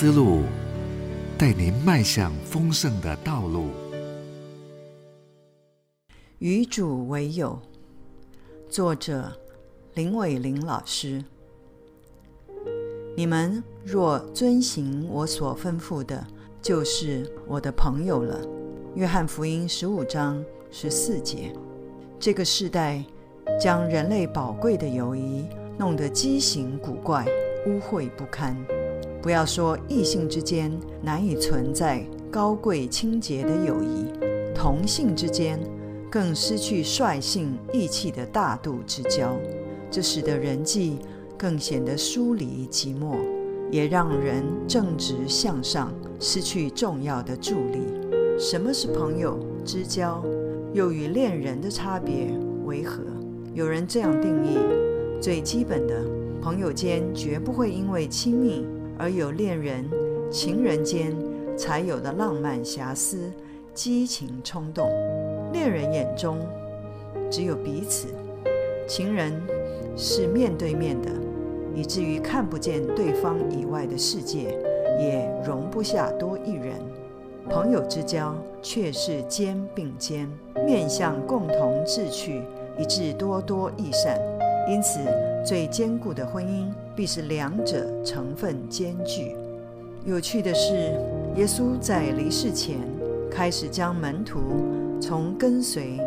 思路，带您迈向丰盛的道路。与主为友，作者林伟玲老师。你们若遵行我所吩咐的，就是我的朋友了。约翰福音十五章十四节。这个世代将人类宝贵的友谊弄得畸形古怪、污秽不堪。不要说异性之间难以存在高贵清洁的友谊，同性之间更失去率性义气的大度之交。这使得人际更显得疏离寂寞，也让人正直向上失去重要的助力。什么是朋友之交？又与恋人的差别为何？有人这样定义：最基本的，朋友间绝不会因为亲密而有恋人、情人间才有的浪漫遐思、激情冲动。恋人眼中只有彼此，情人是面对面的，以至于看不见对方以外的世界，也容不下多一人。朋友之交却是肩并肩，面向共同志趣，以致多多益善。因此，最坚固的婚姻必是两者成分兼具。有趣的是，耶稣在离世前开始将门徒从跟随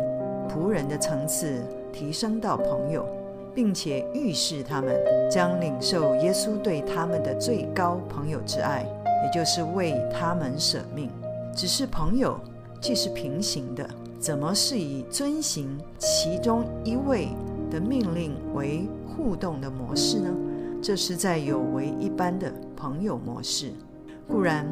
仆人的层次提升到朋友，并且预示他们将领受耶稣对他们的最高朋友之爱，也就是为他们舍命。只是朋友，既是平行的，怎么是以遵行其中一位的命令为互动的模式呢？这是在有违一般的朋友模式。固然，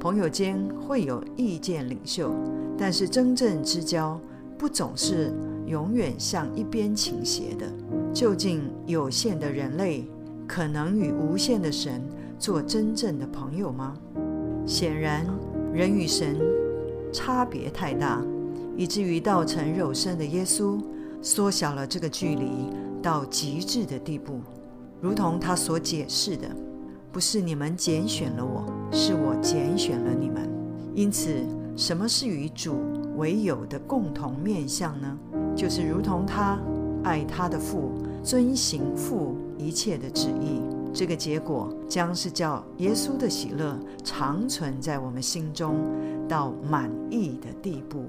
朋友间会有意见领袖，但是真正之交不总是永远向一边倾斜的。究竟有限的人类可能与无限的神做真正的朋友吗？显然。人与神差别太大，以至于道成肉身的耶稣缩小了这个距离到极致的地步。如同他所解释的：“不是你们拣选了我，是我拣选了你们。”因此，什么是与主为友的共同面向呢？就是如同他爱他的父，遵行父一切的旨意。这个结果将是叫耶稣的喜乐长存在我们心中到满意的地步。